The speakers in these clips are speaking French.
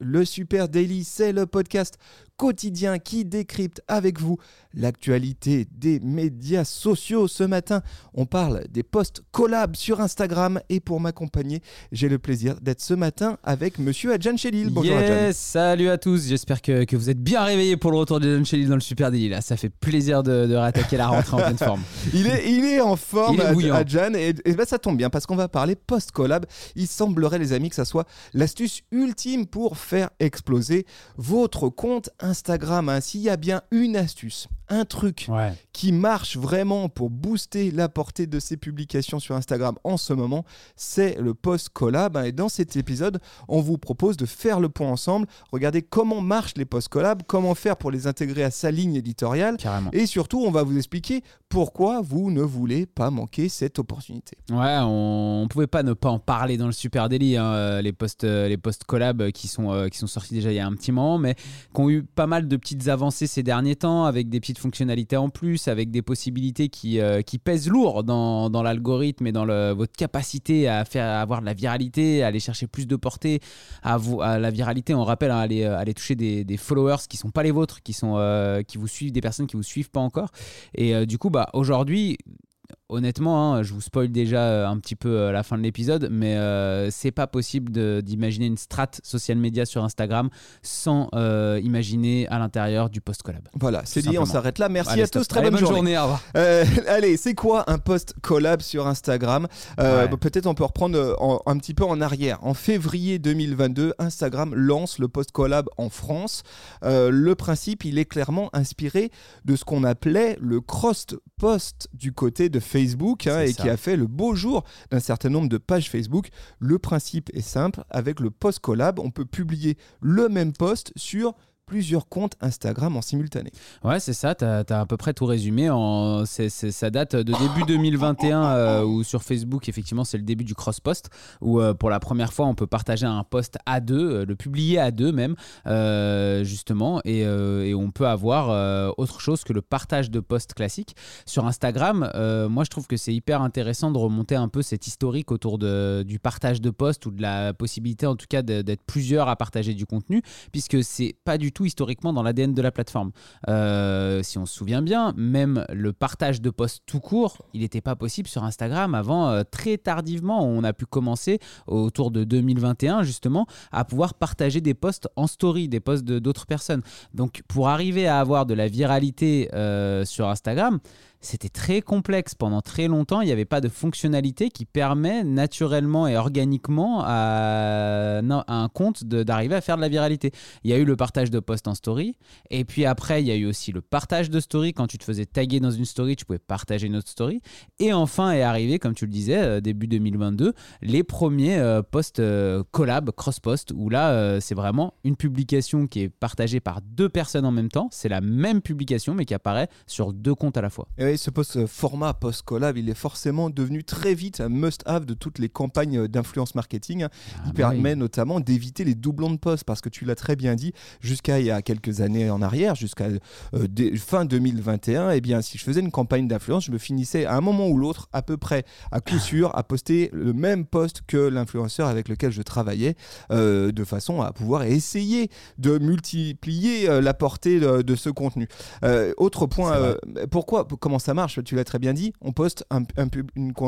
Le Super Daily, c'est le podcast quotidien qui décrypte avec vous l'actualité des médias sociaux. Ce matin, on parle des posts collabs sur Instagram et pour m'accompagner, j'ai le plaisir d'être ce matin avec monsieur Adjan Chelil. Bonjour yes, Salut à tous, j'espère que, que, vous êtes bien réveillés pour le retour d'Adjan Chelil dans le Super Daily. Là, ça fait plaisir de, de rattaquer la rentrée en pleine forme. Il est, il est en forme, Adjan, et, et ben, ça tombe bien parce qu'on va parler post collab. Il semblerait, les amis, que ça soit l'astuce ultime pour faire exploser votre compte Instagram. Hein. S'il y a bien une astuce, un truc qui marche vraiment pour booster la portée de ces publications sur Instagram en ce moment, c'est le post collab. Hein. Et dans cet épisode, on vous propose de faire le point ensemble, regarder comment marchent les post collab, comment faire pour les intégrer à sa ligne éditoriale. Et surtout, on va vous expliquer pourquoi vous ne voulez pas manquer cette opportunité. Ouais, on, ne pouvait pas ne pas en parler dans le super délit. Hein. les posts les post collab qui sont euh, qui sont sortis déjà il y a un petit moment, mais qui ont eu pas mal de petites avancées ces derniers temps avec des petites fonctionnalités en plus, avec des possibilités qui, euh, qui pèsent lourd dans, dans l'algorithme et dans votre capacité à faire avoir de la viralité, à aller chercher plus de portée, à, vous, à la viralité. On rappelle, hein, aller, euh, aller toucher des, followers qui sont pas les vôtres, qui, sont, qui vous suivent, des personnes qui vous suivent pas encore. Et du coup, bah, aujourd'hui, honnêtement, hein, je vous spoil déjà euh, un petit peu euh, la fin de l'épisode, mais euh, c'est pas possible d'imaginer une strat social media sur Instagram sans imaginer à l'intérieur du post collab. Voilà, c'est dit, on s'arrête là. Merci à tous, très bonne, journée. allez, c'est quoi un post collab sur Instagram? Peut-être on peut reprendre un petit peu en arrière. En février 2022, Instagram lance le post collab en France. le principe, il est clairement inspiré de ce qu'on appelait le cross post du côté de Facebook Facebook hein, et qui a fait le beau jour d'un certain nombre de pages Facebook. Le principe est simple, avec le post collab, on peut publier le même post sur plusieurs comptes Instagram en simultané. Ouais, c'est ça, tu as, à peu près tout résumé. Ça date de début 2021 euh, où sur Facebook, effectivement, c'est le début du cross-post où euh, pour la première fois, on peut partager un post à deux, euh, le publier à deux même, justement, et, on peut avoir autre chose que le partage de posts classique. Sur Instagram, moi, je trouve que c'est hyper intéressant de remonter un peu cette historique autour du partage de posts ou de la possibilité, en tout cas, d'être plusieurs à partager du contenu, puisque c'est pas du tout historiquement dans l'ADN de la plateforme. Euh, si on se souvient bien, même le partage de posts tout court, il n'était pas possible sur Instagram avant euh, très tardivement. On a pu commencer autour de 2021 justement à pouvoir partager des posts en story, des posts d'autres personnes. Donc pour arriver à avoir de la viralité euh, sur Instagram, c'était très complexe pendant très longtemps. Il n'y avait pas de fonctionnalité qui permet naturellement et organiquement à, un compte d'arriver à faire de la viralité. Il y a eu le partage de posts en story. Et puis après, il y a eu aussi le partage de story. Quand tu te faisais taguer dans une story, tu pouvais partager une autre story. Et enfin est arrivé, comme tu le disais, euh, début 2022, les premiers euh, posts euh, collab, cross-post, où là, c'est vraiment une publication qui est partagée par deux personnes en même temps. C'est la même publication, mais qui apparaît sur deux comptes à la fois ce post format post collab, il est forcément devenu très vite un must-have de toutes les campagnes d'influence marketing. Ah il bah permet notamment d'éviter les doublons de posts parce que tu l'as très bien dit, jusqu'à il y a quelques années en arrière, jusqu'à euh, fin 2021, eh bien si je faisais une campagne d'influence, je me finissais à un moment ou l'autre à peu près à coup sûr à poster le même post que l'influenceur avec lequel je travaillais, euh, de façon à pouvoir essayer de multiplier euh, la portée de, ce contenu. autre point, pourquoi, comment ça marche, tu l'as très bien dit, on poste un,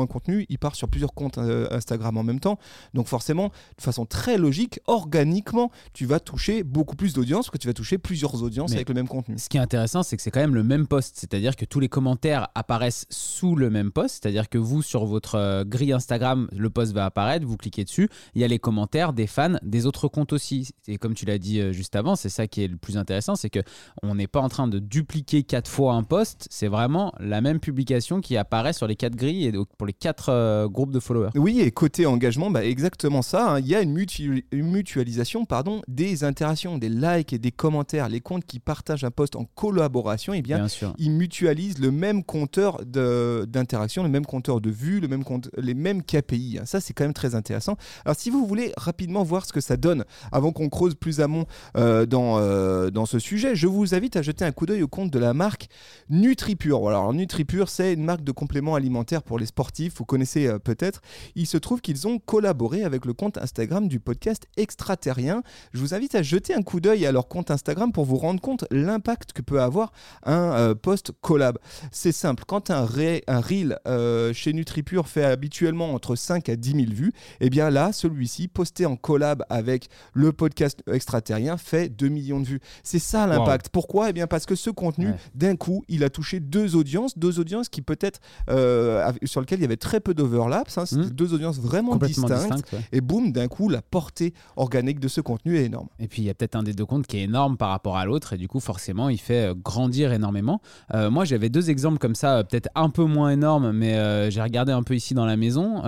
contenu, il part sur plusieurs comptes euh, Instagram en même temps. Donc forcément, de façon très logique, organiquement, tu vas toucher beaucoup plus d'audience que tu vas toucher plusieurs audiences avec le même contenu. Ce qui est intéressant, c'est que c'est quand même le même post, c'est-à-dire que tous les commentaires apparaissent sous le même post, c'est-à-dire que vous, sur votre euh, grille Instagram, le post va apparaître, vous cliquez dessus, il y a les commentaires des fans des autres comptes aussi. Et comme tu l'as dit euh, juste avant, c'est ça qui est le plus intéressant, c'est que on n'est pas en train de dupliquer quatre fois un post, c'est vraiment la même publication qui apparaît sur les quatre grilles et donc pour les quatre euh, groupes de followers. Oui, et côté engagement, bah, exactement ça. hein. Il y a une, mutu- une mutualisation pardon, des interactions, des likes et des commentaires. Les comptes qui partagent un post en collaboration, eh bien, Bien sûr. ils mutualisent le même compteur d'interaction, le même compteur de vues, le même compte, les mêmes KPI. hein. Ça, c'est quand même très intéressant. Alors, si vous voulez rapidement voir ce que ça donne, avant qu'on creuse plus amont euh, dans, euh, dans ce sujet, je vous invite à jeter un coup d'œil au compte de la marque NutriPure. Alors, NutriPure, c'est une marque de compléments alimentaires pour les sportifs. Vous connaissez euh, peut-être. Il se trouve qu'ils ont collaboré avec le compte Instagram du podcast Extraterrien. Je vous invite à jeter un coup d'œil à leur compte Instagram pour vous rendre compte l'impact que peut avoir un euh, post collab. C'est simple, quand un, ré- un reel euh, chez NutriPure fait habituellement entre 5 à 10 000 vues, et bien là, celui-ci, posté en collab avec le podcast extraterrien, fait 2 millions de vues. C'est ça l'impact. Pourquoi? Eh bien parce que ce contenu, Ouais. d'un coup, il a touché deux audiences, deux audiences qui peut-être euh, sur lesquelles il y avait très peu d'overlaps. hein. C'était Mhm. deux audiences vraiment distinctes. ouais. Et boum, d'un coup, la portée organique de ce contenu est énorme. Et puis il y a peut-être un des deux comptes qui est énorme par rapport à l'autre et du coup forcément il fait euh, grandir énormément. Euh, moi j'avais deux exemples comme ça, peut-être un peu moins énormes, mais euh, j'ai regardé un peu ici dans la maison.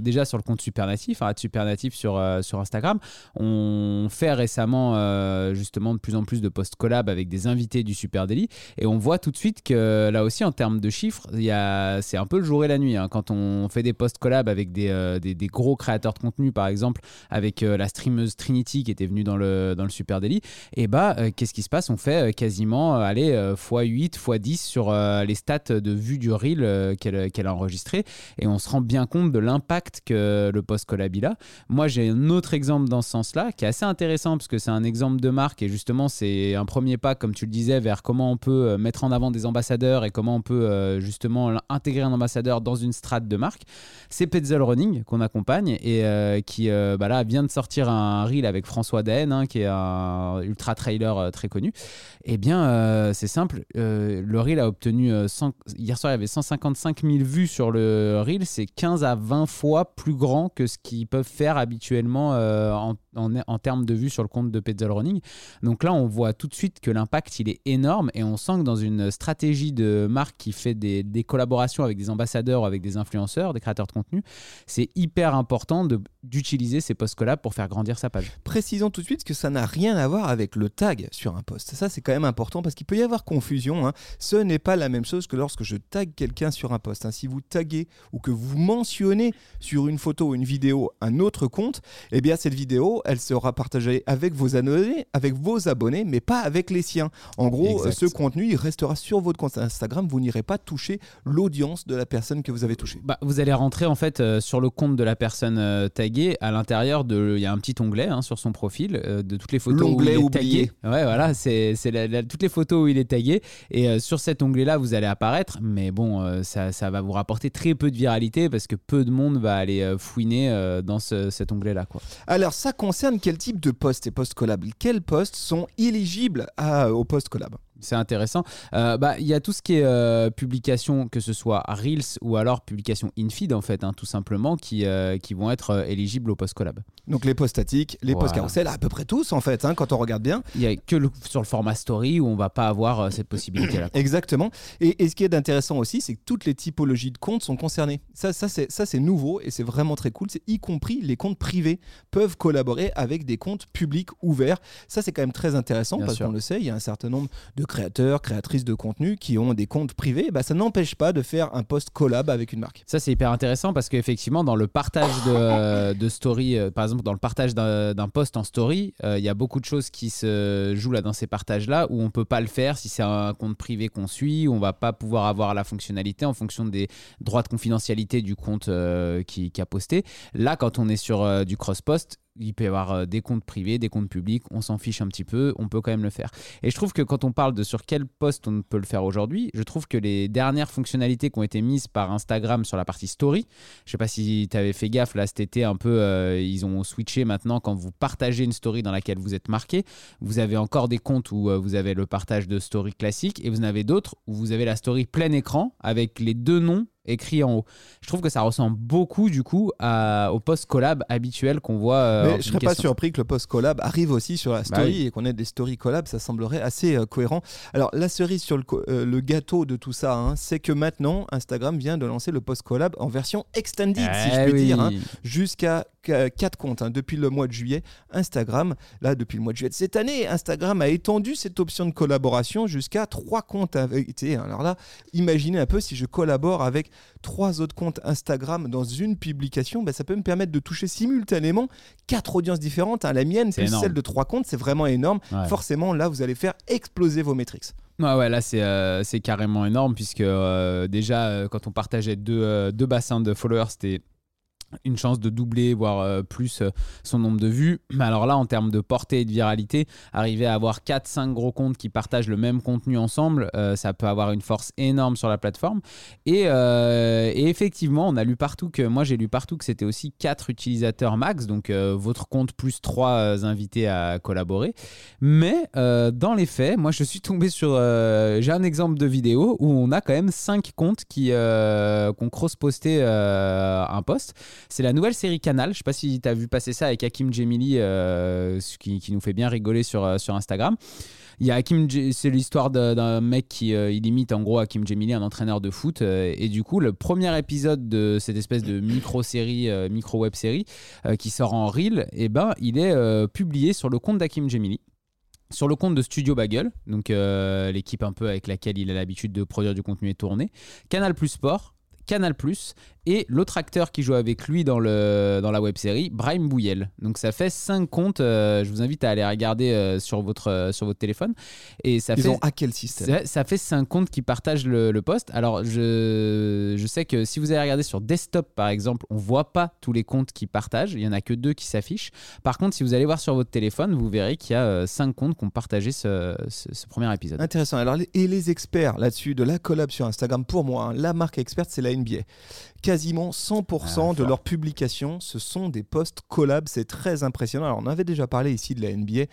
Déjà sur le compte Supernatif, arrête Supernatif sur, sur Instagram, on fait récemment justement de plus en plus de posts collab avec des invités du Super Daily et on voit tout de suite que là aussi en termes de chiffres, c'est un peu le jour et la nuit. hein. Quand on fait des posts collab avec des, euh, des, gros créateurs de contenu par exemple, avec euh, la streameuse Trinity qui était venue dans le, dans le Super Daily, et bah euh, qu'est-ce qui se passe? On fait quasiment allez, euh, x8, x10 sur les stats de vue du reel qu'elle a enregistré et on se rend bien compte de l'impact que le post collab il a. Moi j'ai un autre exemple dans ce sens-là qui est assez intéressant parce que c'est un exemple de marque et justement c'est un premier pas comme tu le disais vers comment on peut mettre en avant des ambassadeurs et comment on peut euh, justement intégrer un ambassadeur dans une strate de marque. C'est Petzl Running qu'on accompagne et euh, qui euh, bah là, vient de sortir un reel avec François Daen, hein, qui est un ultra trailer très connu. Eh bien, c'est simple. le reel a obtenu 100 hier soir, il y avait 155 000 vues sur le reel. C'est 15 à 20 fois plus grand que ce qu'ils peuvent faire habituellement en, en, termes de vues sur le compte de Petzl Running. Donc là, on voit tout de suite que l'impact il est énorme et on sent que dans une stratégie de marque qui fait des, collaborations avec des ambassadeurs, avec des influenceurs, des créateurs de contenu, c'est hyper important d'utiliser ces posts collab pour faire grandir sa page. Précisons tout de suite que ça n'a rien à voir avec le tag sur un post. Ça, c'est quand même important parce qu'il peut y avoir confusion. hein. Ce n'est pas la même chose que lorsque je tag quelqu'un sur un post. hein. Si vous taguez ou que vous mentionnez sur une photo ou une vidéo un autre compte, eh bien cette vidéo, elle sera partagée avec vos abonnés, avec vos abonnés, mais pas avec les siens. En gros, Exact. ce contenu, il restera sur votre compte Instagram. Vous n'irez pas toucher l'audience de la personne que vous avez touchée. Bah, vous allez rentrer en fait euh, sur le compte de la personne euh, taguée. À l'intérieur, de, il y a un petit onglet hein, sur son profil euh, de toutes les photos où L'onglet il est oublié. tagué. Ouais, voilà, c'est c'est la- la- toutes les photos où il est tagué. Et euh, sur cet onglet-là, vous allez apparaître. Mais bon, euh, ça, ça va vous rapporter très peu de viralité parce que peu de monde va aller euh, fouiner euh, dans ce- cet onglet-là. quoi. Alors, ça concerne quel type de posts et posts collab? Quels posts sont éligibles à, au post collab? C'est intéressant. Euh, bah, Il y a tout ce qui est euh, publication, que ce soit Reels ou alors publication in-feed, en fait, hein, tout simplement, qui, euh, qui vont être euh, éligibles au post-collab. Donc les posts statiques, les posts Voilà. carousel, à peu près tous en fait, hein, quand on regarde bien. Il n'y a que le- sur le format story où on va pas avoir cette possibilité-là. Exactement. Et, et ce qui est intéressant aussi, c'est que toutes les typologies de comptes sont concernées. Ça, ça c'est nouveau et c'est vraiment très cool. Y compris les comptes privés peuvent collaborer avec des comptes publics ouverts. Ça, c'est quand même très intéressant Bien parce qu'on le sait, il y a un certain nombre de créateurs, créatrices de contenu qui ont des comptes privés. Bah, ça n'empêche pas de faire un post collab avec une marque. Ça, c'est hyper intéressant parce qu'effectivement, dans le partage de, story, euh, par exemple, dans le partage d'un post en story, euh, il y a beaucoup de choses qui se jouent là dans ces partages-là où on peut pas le faire si c'est un compte privé qu'on suit, où on va pas pouvoir avoir la fonctionnalité en fonction des droits de confidentialité du compte euh, qui, a posté. Là, quand on est sur du cross-post, il peut y avoir euh, des comptes privés, des comptes publics, on s'en fiche un petit peu, on peut quand même le faire. Et je trouve que quand on parle de sur quel poste on peut le faire aujourd'hui, je trouve que les dernières fonctionnalités qui ont été mises par Instagram sur la partie story, je sais pas si tu avais fait gaffe là cet été un peu, euh, ils ont switché maintenant quand vous partagez une story dans laquelle vous êtes marqué, vous avez encore des comptes où euh, vous avez le partage de story classique et vous en avez d'autres où vous avez la story plein écran avec les deux noms écrit en haut. Je trouve que ça ressemble beaucoup du coup à, au post collab habituel qu'on voit. Euh, Mais je serais pas surpris que le post collab arrive aussi sur la bah story et qu'on ait des story collab, ça semblerait assez euh, cohérent. Alors la cerise sur le, euh, le gâteau de tout ça, hein, c'est que maintenant Instagram vient de lancer le post collab en version extended, si je Eh puis dire, hein, jusqu'à 4 comptes hein, depuis le mois de juillet. Instagram, là depuis le mois de juillet de cette année, Instagram a étendu cette option de collaboration jusqu'à 3 comptes invités. Alors là, imaginez un peu si je collabore avec trois autres comptes Instagram dans une publication, ben, ça peut me permettre de toucher simultanément quatre audiences différentes. hein. La mienne C'est celle de trois comptes, c'est vraiment énorme. Ouais. Forcément, là, vous allez faire exploser vos métriques. Ouais, ouais, là c'est euh, c'est carrément énorme puisque euh, déjà euh, quand on partageait deux, deux bassins de followers, c'était une chance de doubler, voire euh, plus euh, son nombre de vues. Mais alors là, en termes de portée et de viralité, arriver à avoir 4-5 gros comptes qui partagent le même contenu ensemble, euh, ça peut avoir une force énorme sur la plateforme. Et, effectivement, on a lu partout que, moi j'ai lu partout que c'était aussi 4 utilisateurs max, donc votre compte plus 3 invités à collaborer. Mais dans les faits, moi je suis tombé sur. J'ai un exemple de vidéo où on a quand même 5 comptes qui, cross-posté euh, un post. C'est la nouvelle série Canal. Je sais pas si tu as vu passer ça avec Hakim Djemili, euh, qui, nous fait bien rigoler sur, euh, Instagram. Il y a c'est l'histoire d'un mec qui euh, il imite en gros Hakim Djemili, un entraîneur de foot. euh, et du coup, le premier épisode de cette espèce de micro-série, micro-web-série qui sort en reel, et ben, il est publié sur le compte d'Hakim Djemili sur le compte de Studio Bagel, donc l'équipe un peu avec laquelle il a l'habitude de produire du contenu et tourner, Canal Plus Sport, Canal Plus et l'autre acteur qui joue avec lui dans, le, dans la web série, Brahim Bouyel. Donc ça fait 5 comptes. euh, je vous invite à aller regarder euh, sur, votre, euh, sur votre téléphone. Et ça Ils fait, ont hacké le système. ça, ça fait 5 comptes qui partagent le, le post. Alors, je, je sais que si vous allez regarder sur desktop, par exemple, on voit pas tous les comptes qui partagent. Il y en a que deux qui s'affichent. Par contre, si vous allez voir sur votre téléphone, vous verrez qu'il y a 5 comptes qui ont partagé ce, ce- ce premier épisode. Intéressant. Alors, et les experts là-dessus de la collab sur Instagram, pour moi, hein, la marque experte, c'est la NBA. Quasiment 100% Ah, de leurs publications, ce sont des posts collab. C'est très impressionnant. Alors, on avait déjà parlé ici de la NBA.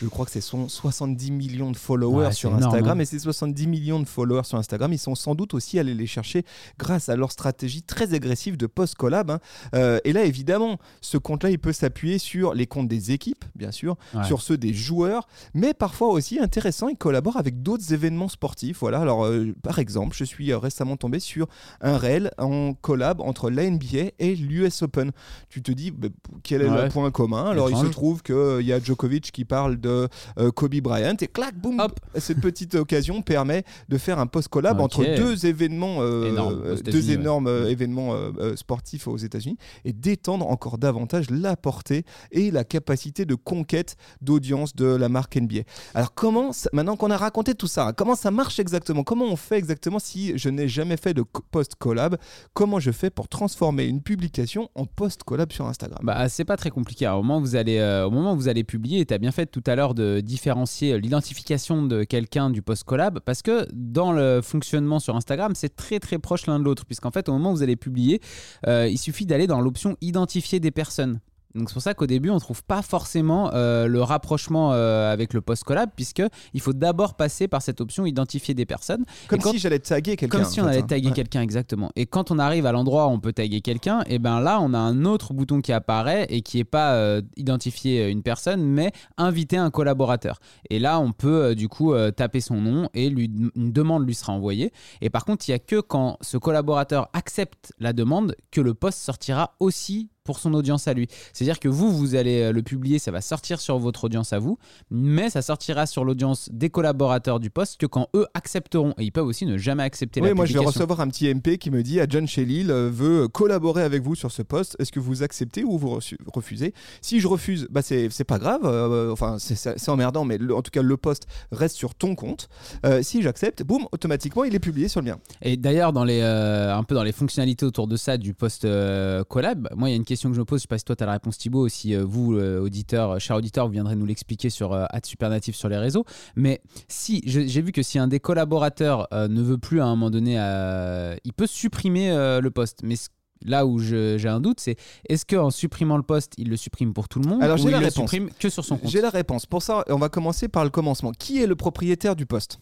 Je crois que c'est son 70 millions de followers Ouais, sur énorme, Instagram. hein. Et ces 70 millions de followers sur Instagram, ils sont sans doute aussi allés les chercher grâce à leur stratégie très agressive de post collab. hein. Euh, et là, évidemment, ce compte-là, il peut s'appuyer sur les comptes des équipes, bien sûr, Ouais. sur ceux des joueurs, mais parfois aussi intéressant, il collabore avec d'autres événements sportifs. Voilà, alors euh, par exemple, je suis euh, récemment tombé sur un réel en collab entre la NBA et l'US Open. Tu te dis bah, quel est Ouais. le point commun? Alors il se trouve qu'il y a Djokovic qui parle de euh, Kobe Bryant et clac, boum, Hop. cette petite occasion permet de faire un post collab Ok. entre deux événements, euh, euh, deux énormes euh, Mm. événements euh, euh, sportifs aux États-Unis et d'étendre encore davantage la portée et la capacité de conquête d'audience de la marque NBA. Alors comment, ça- maintenant qu'on a raconté tout ça, comment ça marche exactement? Comment on fait exactement si je n'ai jamais fait de co- post collab Comment je fais pour transformer une publication en post collab sur Instagram Bah, c'est pas très compliqué. Au moment où vous allez, euh, au moment où vous allez publier, tu as bien fait tout à l'heure de différencier euh, l'identification de quelqu'un du post collab parce que dans le fonctionnement sur Instagram, c'est très très proche l'un de l'autre. Puisqu'en fait, au moment où vous allez publier, euh, il suffit d'aller dans l'option identifier des personnes. Donc c'est pour ça qu'au début on trouve pas forcément euh, le rapprochement euh, avec le post collab puisque il faut d'abord passer par cette option identifier des personnes. Comme quand- si j'allais taguer quelqu'un. Comme si on fait, allait hein. taguer quelqu'un exactement. Et quand on arrive à l'endroit où on peut taguer quelqu'un, et ben là on a un autre bouton qui apparaît et qui est pas euh, identifier une personne, mais inviter un collaborateur. Et là on peut du coup taper son nom et lui, une demande lui sera envoyée. Et par contre il y a que quand ce collaborateur accepte la demande que le post sortira aussi pour son audience à lui. C'est-à-dire que vous, vous allez euh, le publier, ça va sortir sur votre audience à vous, mais ça sortira sur l'audience des collaborateurs du post que quand eux accepteront. Et ils peuvent aussi ne jamais accepter Oui, la moi je vais recevoir un petit MP qui me dit John Shelley euh, veut collaborer avec vous sur ce poste. Est-ce que vous acceptez ou vous refusez? Si je refuse, bah c'est pas grave. euh, enfin, c'est- emmerdant, mais le- en tout cas le poste reste sur ton compte. Euh, si j'accepte, boum, automatiquement il est publié sur le mien. Et d'ailleurs, dans les, euh, un peu dans les fonctionnalités autour de ça, du post euh, collab, moi, il y a une question que je me pose. Je sais pas si toi, tu as la réponse, Thibaut, ou si euh, vous, euh, auditeur, euh, cher auditeur, vous viendrez nous l'expliquer sur @supernatif sur les réseaux. Mais si, j'ai vu que si un des collaborateurs ne veut plus à un moment donné, il peut supprimer le post. Mais ce- Là où j'ai un doute, c'est est-ce qu'en supprimant le post, il le supprime pour tout le monde Alors, j'ai il la le réponse. supprime que sur son compte J'ai la réponse. Pour ça, on va commencer par le commencement. Qui est le propriétaire du poste?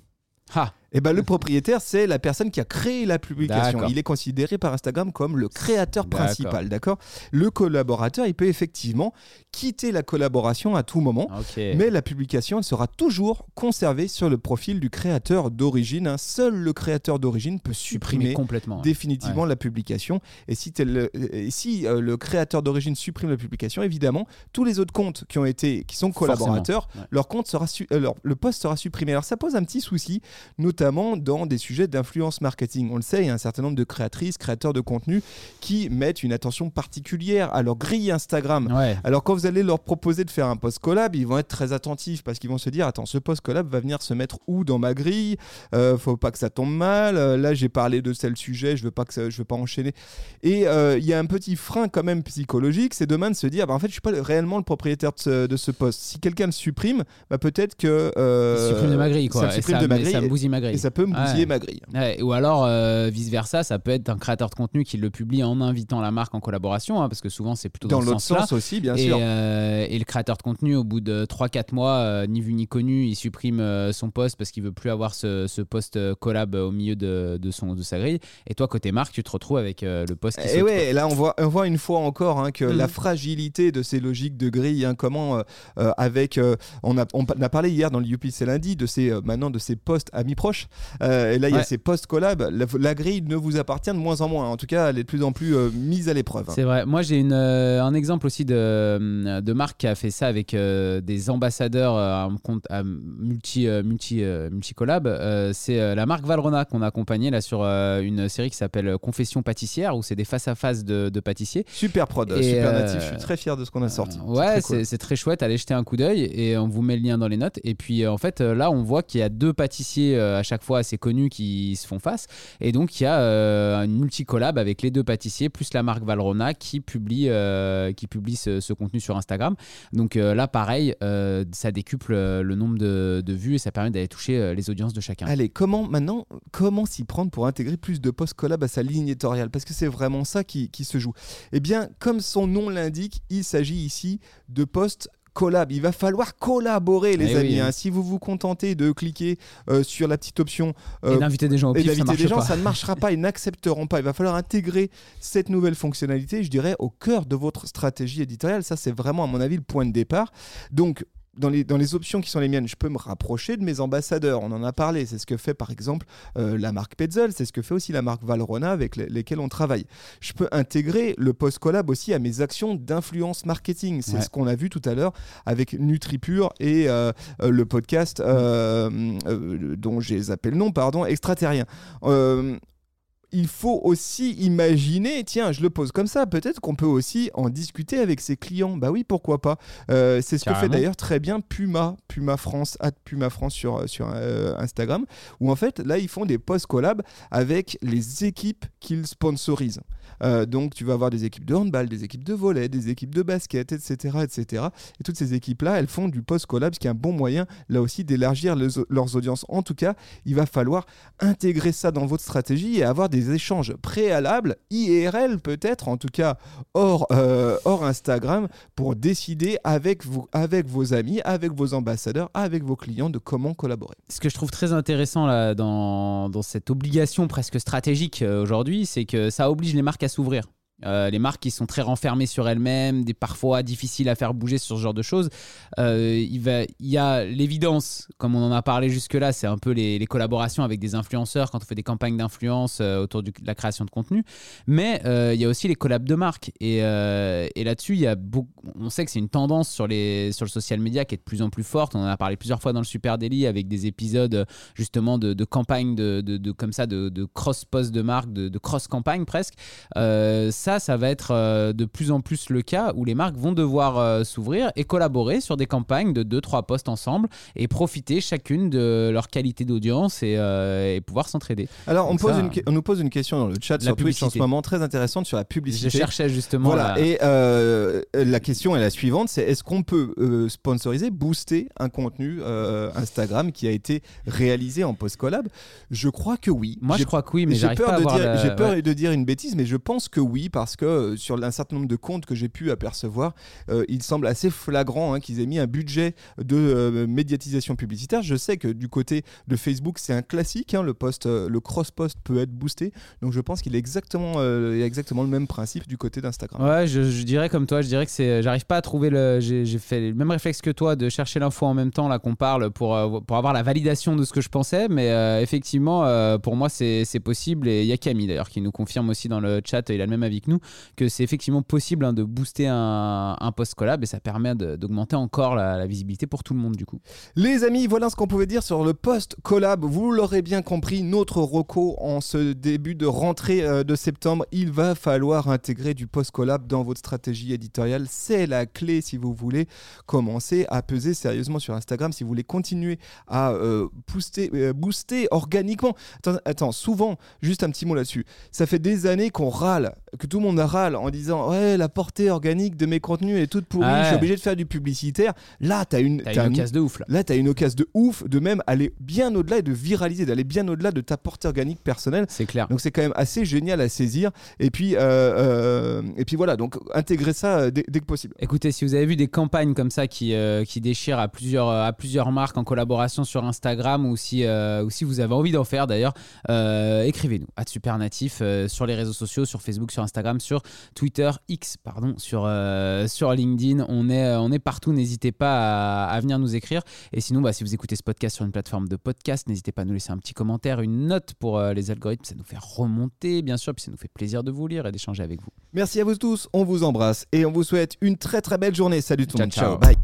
Ah, Eh ben, le propriétaire, c'est la personne qui a créé la publication. Il est considéré par Instagram comme le créateur principal, d'accord? Le collaborateur, il peut effectivement quitter la collaboration à tout moment, mais la publication elle sera toujours conservée sur le profil du créateur d'origine. Seul le créateur d'origine peut supprimer, complètement, définitivement la publication. Et si, si euh, le créateur d'origine supprime la publication, évidemment, tous les autres comptes qui ont été, qui sont collaborateurs, leur compte sera, euh, le poste sera supprimé. Alors ça pose un petit souci, notamment dans des sujets d'influence marketing. On le sait, il y a un certain nombre de créatrices, créateurs de contenu qui mettent une attention particulière à leur grille Instagram. Alors quand vous allez leur proposer de faire un post collab, ils vont être très attentifs parce qu'ils vont se dire attends, ce post collab va venir se mettre où dans ma grille? Euh, Faut pas que ça tombe mal. Euh, là, j'ai parlé de tel sujet, je veux pas que je veux pas enchaîner. Et euh, il y a un petit frein quand même psychologique, c'est demain de se dire bah, en fait, je suis pas réellement le propriétaire de ce, post. Si quelqu'un le supprime, bah, peut-être que ça supprime de ma grille quoi. Ça de ma grille. Ça me bousille ma grille. Et ça peut me bousiller ma grille. ou alors vice versa, ça peut être un créateur de contenu qui le publie en invitant la marque en collaboration, hein, parce que souvent c'est plutôt dans, dans l'autre sens aussi, bien sûr. Euh, et le créateur de contenu, au bout de 3-4 mois, euh, ni vu ni connu, il supprime euh, son poste parce qu'il veut plus avoir ce, ce post collab au milieu de, de, son, de sa grille. Et toi, côté marque, tu te retrouves avec le poste qui Et ouais, là on voit, on voit une fois encore hein, que la mhm. fragilité de ces logiques de grille, hein, comment avec, on, a, on a parlé hier dans le UP c'est lundi de ces, maintenant de ces postes amis proches. Et là, il y a ces posts collab. La, grille ne vous appartient de moins en moins. En tout cas, elle est de plus en plus mise à l'épreuve. C'est vrai. Moi, j'ai un exemple aussi de, de marque qui a fait ça avec euh, des ambassadeurs euh, à, multi, euh, multi, multi collab. c'est la marque Valrona qu'on a accompagné là sur une série qui s'appelle Confession pâtissière où c'est des face à face de, pâtissiers. Super prod, super natif. Je suis très fier de ce qu'on a sorti. ouais, c'est très, chouette. Allez jeter un coup d'œil et on vous met le lien dans les notes. Et puis en fait là, on voit qu'il y a deux pâtissiers à chaque fois assez connus qui se font face. Et donc il y a une multi collab avec les deux pâtissiers plus la marque Valrona qui publie, qui publie ce, contenu sur Instagram. Donc euh, là, pareil, euh, ça décuple euh, le nombre de, vues et ça permet d'aller toucher les audiences de chacun. Allez, comment maintenant, comment s'y prendre pour intégrer plus de posts collab à sa ligne éditoriale? Parce que c'est vraiment ça qui, qui se joue. Eh bien, comme son nom l'indique, il s'agit ici de posts collab. Il va falloir collaborer, les eh amis. Hein. Si vous vous contentez de cliquer euh, sur la petite option euh, et d'inviter des gens au pif, ça des gens, ça ne marchera pas. Ils n'accepteront pas. Il va falloir intégrer cette nouvelle fonctionnalité, je dirais, au cœur de votre stratégie éditoriale. Ça, c'est vraiment, à mon avis, le point de départ. Donc, dans les, dans les options qui sont les miennes, je peux me rapprocher de mes ambassadeurs. On en a parlé. C'est ce que fait par exemple euh, la marque Petzel. C'est ce que fait aussi la marque Valrona avec lesquelles on travaille. Je peux intégrer le post-collab aussi à mes actions d'influence marketing. C'est ce qu'on a vu tout à l'heure avec NutriPure et euh, euh, le podcast dont j'ai zappé le nom, pardon, extraterrien il faut aussi imaginer, tiens, je le pose comme ça, peut-être qu'on peut aussi en discuter avec ses clients. Bah oui, pourquoi pas. Euh, c'est ce que fait d'ailleurs très bien Puma, Puma France, at Puma France sur, sur euh, Instagram, où en fait, là, ils font des posts collab avec les équipes qu'ils sponsorisent. Euh, donc, tu vas avoir des équipes de handball, des équipes de volley, des équipes de basket, etc. etc. Et toutes ces équipes-là, elles font du post collab, ce qui est un bon moyen, là aussi, d'élargir leurs audiences. En tout cas, il va falloir intégrer ça dans votre stratégie et avoir des échanges préalables, IRL peut-être, en tout cas hors, euh, hors Instagram, pour décider avec, vous, avec vos amis, avec vos ambassadeurs, avec vos clients de comment collaborer. Ce que je trouve très intéressant là, dans, dans cette obligation presque stratégique euh, aujourd'hui, c'est que ça oblige les marques à s'ouvrir. Euh, les marques qui sont très renfermées sur elles-mêmes, des parfois difficiles à faire bouger sur ce genre de choses. Euh, il, y a l'évidence, comme on en a parlé jusque-là, c'est un peu les, collaborations avec des influenceurs quand on fait des campagnes d'influence euh, autour de la création de contenu. Mais il y a aussi les collabs de marques. Et, là-dessus, on sait que c'est une tendance sur, le social media qui est de plus en plus forte. On en a parlé plusieurs fois dans le Super Daily avec des épisodes justement de, campagnes de, comme ça, de, cross-post de marques, de, cross-campagne presque. ça, ça, va être euh, de plus en plus le cas où les marques vont devoir euh, s'ouvrir et collaborer sur des campagnes de 2-3 postes ensemble et profiter chacune de leur qualité d'audience et, euh, pouvoir s'entraider. Alors, on, pose on, nous pose une question dans le chat sur Twitch en ce moment très intéressante sur la publicité. Je cherchais justement. Voilà, et la question est la suivante c'est est-ce qu'on peut sponsoriser, booster un contenu Instagram qui a été réalisé en post-collab? Je crois que oui. Moi, je crois que oui, mais j'ai peur, de, dire, j'ai peur de dire une bêtise, mais je pense que oui parce que sur un certain nombre de comptes que j'ai pu apercevoir, il semble assez flagrant hein, qu'ils aient mis un budget de médiatisation publicitaire. Je sais que du côté de Facebook, c'est un classique. Hein, le post, le cross-post peut être boosté. Donc je pense qu'il est exactement, y a exactement le même principe du côté d'Instagram. Ouais, je, dirais comme toi, je dirais que c'est, j'arrive pas à trouver le, j'ai, fait le même réflexe que toi de chercher l'info en même temps là qu'on parle pour, pour avoir la validation de ce que je pensais, mais effectivement, pour moi c'est, c'est possible et il y a Camille d'ailleurs qui nous confirme aussi dans le chat, il a le même avis que nous, que c'est effectivement possible hein, de booster un, post collab et ça permet d'augmenter encore la, visibilité pour tout le monde du coup. Les amis, voilà ce qu'on pouvait dire sur le post collab. Vous l'aurez bien compris, notre reco en ce début de rentrée euh, de septembre, il va falloir intégrer du post collab dans votre stratégie éditoriale. C'est la clé si vous voulez commencer à peser sérieusement sur Instagram, si vous voulez continuer à euh, booster, euh, booster organiquement. Attends, attends, souvent, juste un petit mot là-dessus. Ça fait des années qu'on râle, que tout le monde râle en disant Ouais, la portée organique de mes contenus est toute pourrie, je suis obligé de faire du publicitaire. Là, tu as une, as une occasion de ouf. Là, tu as une occasion de ouf de même aller bien au-delà et de viraliser, d'aller bien au-delà de ta portée organique personnelle. C'est clair. Donc, c'est quand même assez génial à saisir. Et puis, euh, euh, et puis voilà, donc intégrer ça euh, dès, que possible. Écoutez, si vous avez vu des campagnes comme ça qui, qui déchirent à plusieurs, à plusieurs marques en collaboration sur Instagram ou si, ou si vous avez envie d'en faire d'ailleurs, écrivez-nous à Supernatif sur les réseaux sociaux, sur Facebook, sur Instagram, sur Twitter, X, pardon, sur, sur LinkedIn. On est, on est partout, n'hésitez pas à, venir nous écrire. Et sinon, bah, si vous écoutez ce podcast sur une plateforme de podcast, n'hésitez pas à nous laisser un petit commentaire, une note pour les algorithmes, ça nous fait remonter, bien sûr, puis ça nous fait plaisir de vous lire et d'échanger avec vous. Merci à vous tous, on vous embrasse et on vous souhaite une très très belle journée. Salut tout le monde, ciao. bye.